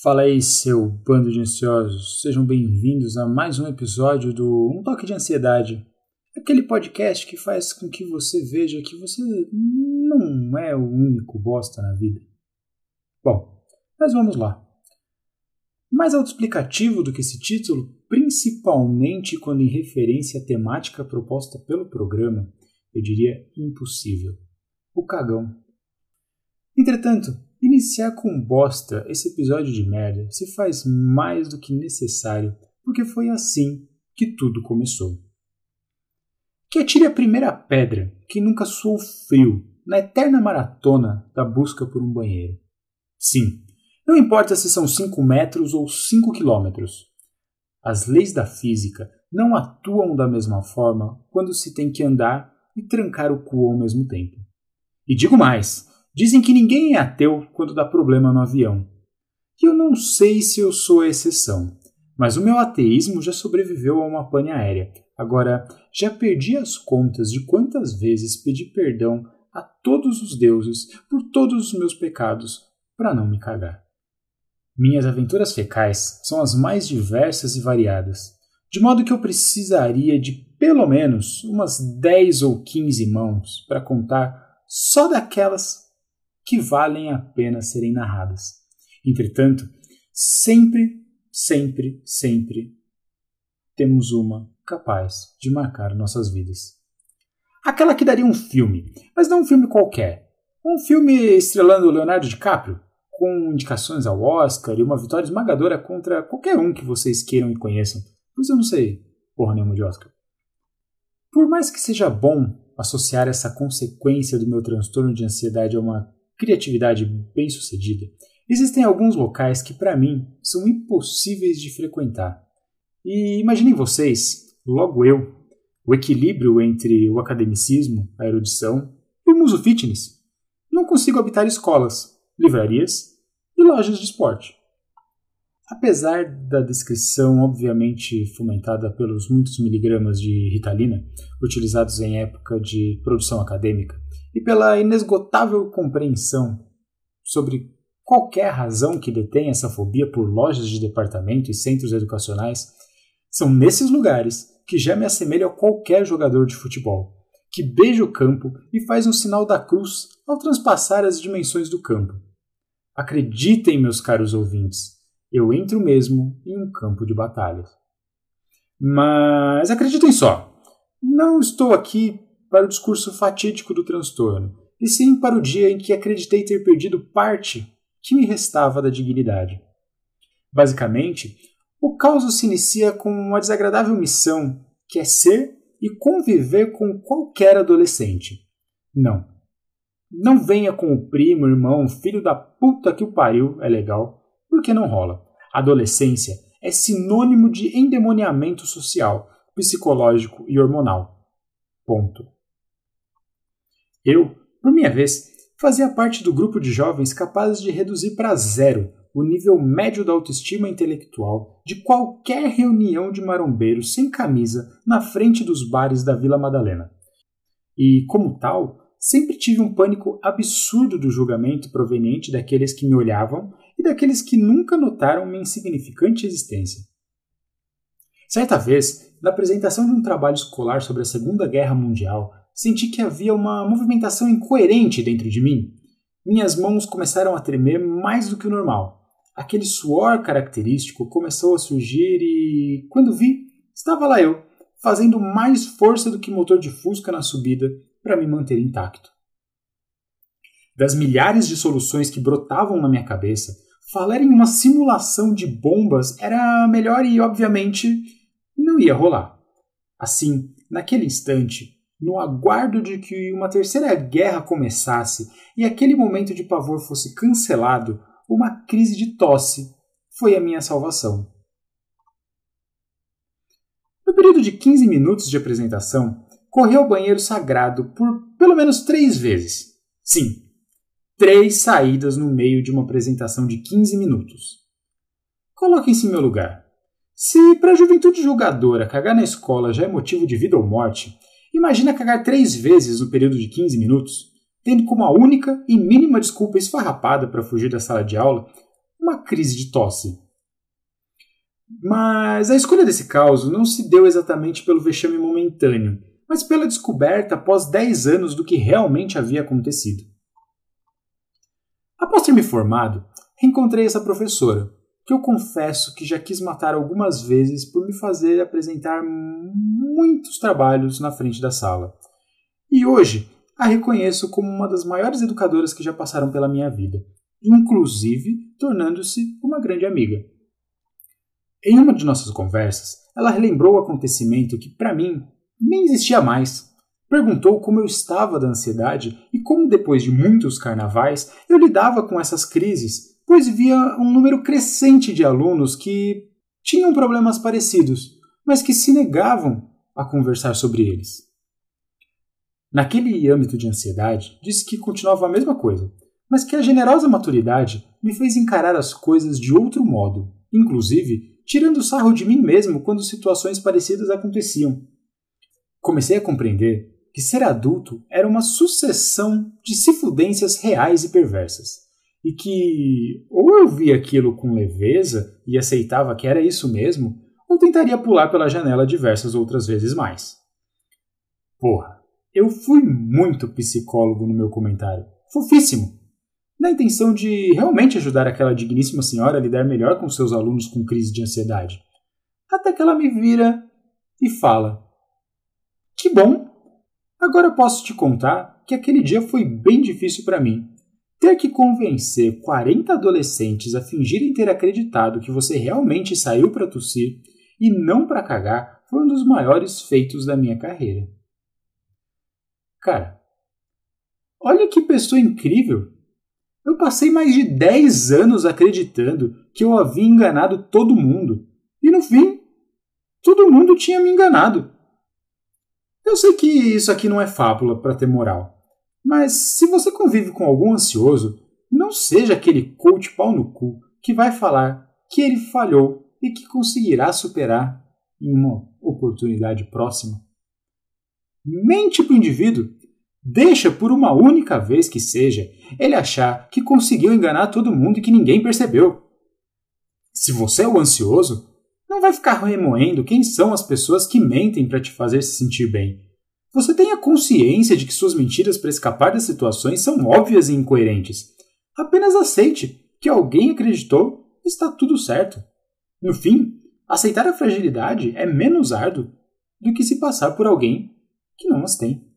Fala aí, seu bando de ansiosos. Sejam bem-vindos a mais um episódio do Um Toque de Ansiedade. Aquele podcast que faz com que você veja que você não é o único bosta na vida. Bom, mas vamos lá. Mais autoexplicativo do que esse título, principalmente quando em referência à temática proposta pelo programa, eu diria impossível. O cagão. Entretanto, Iniciar com bosta esse episódio de merda se faz mais do que necessário, porque foi assim que tudo começou. Que atire a primeira pedra que nunca suou frio na eterna maratona da busca por um banheiro. Sim, não importa se são 5 metros ou 5 quilômetros. As leis da física não atuam da mesma forma quando se tem que andar e trancar o cu ao mesmo tempo. E digo mais, Dizem que ninguém é ateu quando dá problema no avião. E eu não sei se eu sou a exceção, mas o meu ateísmo já sobreviveu a uma pane aérea. Agora, já perdi as contas de quantas vezes pedi perdão a todos os deuses por todos os meus pecados para não me cagar. Minhas aventuras fecais são as mais diversas e variadas, de modo que eu precisaria de pelo menos umas 10 ou 15 mãos para contar só daquelas que valem a pena serem narradas. Entretanto, sempre, sempre, sempre temos uma capaz de marcar nossas vidas. Aquela que daria um filme, mas não um filme qualquer. Um filme estrelando Leonardo DiCaprio, com indicações ao Oscar e uma vitória esmagadora contra qualquer um que vocês queiram e conheçam, pois eu não sei porra nenhuma de Oscar. Por mais que seja bom associar essa consequência do meu transtorno de ansiedade a uma criatividade bem-sucedida, existem alguns locais que, para mim, são impossíveis de frequentar. E imaginem vocês, logo eu, o equilíbrio entre o academicismo, a erudição e o muso fitness. Não consigo habitar escolas, livrarias e lojas de esporte. Apesar da descrição obviamente fomentada pelos muitos miligramas de ritalina utilizados em época de produção acadêmica, e pela inesgotável compreensão sobre qualquer razão que detém essa fobia por lojas de departamento e centros educacionais, são nesses lugares que já me assemelho a qualquer jogador de futebol, que beija o campo e faz um sinal da cruz ao transpassar as dimensões do campo. Acreditem, meus caros ouvintes, eu entro mesmo em um campo de batalha. Mas acreditem só, não estou aqui para o discurso fatídico do transtorno, e sim para o dia em que acreditei ter perdido parte que me restava da dignidade. Basicamente, o caos se inicia com uma desagradável missão que é ser e conviver com qualquer adolescente. Não. Não venha com o primo, irmão, filho da puta que o pariu, é legal, porque não rola. Adolescência é sinônimo de endemoniamento social, psicológico e hormonal. Ponto. Eu, por minha vez, fazia parte do grupo de jovens capazes de reduzir para zero o nível médio da autoestima intelectual de qualquer reunião de marombeiros sem camisa na frente dos bares da Vila Madalena. E, como tal, sempre tive um pânico absurdo do julgamento proveniente daqueles que me olhavam e daqueles que nunca notaram minha insignificante existência. Certa vez, na apresentação de um trabalho escolar sobre a Segunda Guerra Mundial, senti que havia uma movimentação incoerente dentro de mim. Minhas mãos começaram a tremer mais do que o normal. Aquele suor característico começou a surgir e, quando vi, estava lá eu, fazendo mais força do que motor de fusca na subida para me manter intacto. Das milhares de soluções que brotavam na minha cabeça, falar em uma simulação de bombas era melhor e, obviamente, não ia rolar. Assim, naquele instante, no aguardo de que uma terceira guerra começasse e aquele momento de pavor fosse cancelado, uma crise de tosse foi a minha salvação. No período de 15 minutos de apresentação, corri ao banheiro sagrado por pelo menos três vezes. Sim, três saídas no meio de uma apresentação de 15 minutos. Coloquem-se em meu lugar. Se para a juventude julgadora cagar na escola já é motivo de vida ou morte, Imagina cagar três vezes no período de 15 minutos, tendo como a única e mínima desculpa esfarrapada para fugir da sala de aula uma crise de tosse. Mas a escolha desse caos não se deu exatamente pelo vexame momentâneo, mas pela descoberta após 10 anos do que realmente havia acontecido. Após ter me formado, reencontrei essa professora, que eu confesso que já quis matar algumas vezes por me fazer apresentar muitos trabalhos na frente da sala. E hoje a reconheço como uma das maiores educadoras que já passaram pela minha vida, inclusive tornando-se uma grande amiga. Em uma de nossas conversas, ela relembrou o acontecimento que, para mim, nem existia mais. Perguntou como eu estava da ansiedade e como, depois de muitos carnavais, eu lidava com essas crises, pois via um número crescente de alunos que tinham problemas parecidos, mas que se negavam a conversar sobre eles. Naquele âmbito de ansiedade, disse que continuava a mesma coisa, mas que a generosa maturidade me fez encarar as coisas de outro modo, inclusive tirando sarro de mim mesmo quando situações parecidas aconteciam. Comecei a compreender que ser adulto era uma sucessão de cifudências reais e perversas, e que ou eu via aquilo com leveza e aceitava que era isso mesmo, ou tentaria pular pela janela diversas outras vezes mais. Porra, eu fui muito psicólogo no meu comentário. Fofíssimo! na intenção de realmente ajudar aquela digníssima senhora a lidar melhor com seus alunos com crise de ansiedade. Até que ela me vira e fala: Que bom! Agora posso te contar que aquele dia foi bem difícil para mim. Ter que convencer 40 adolescentes a fingirem ter acreditado que você realmente saiu para tossir e não para cagar foi um dos maiores feitos da minha carreira. Cara, olha que pessoa incrível! Eu passei mais de 10 anos acreditando que eu havia enganado todo mundo. E no fim, todo mundo tinha me enganado. Eu sei que isso aqui não é fábula para ter moral. Mas se você convive com algum ansioso, não seja aquele coach pau no cu que vai falar que ele falhou e que conseguirá superar em uma oportunidade próxima. Mente para o indivíduo Deixa por uma única vez que seja ele achar que conseguiu enganar todo mundo e que ninguém percebeu. Se você é o ansioso, não vai ficar remoendo quem são as pessoas que mentem para te fazer se sentir bem. Você tenha consciência de que suas mentiras para escapar das situações são óbvias e incoerentes. Apenas aceite que alguém acreditou e está tudo certo. No fim, aceitar a fragilidade é menos árduo do que se passar por alguém que não as tem.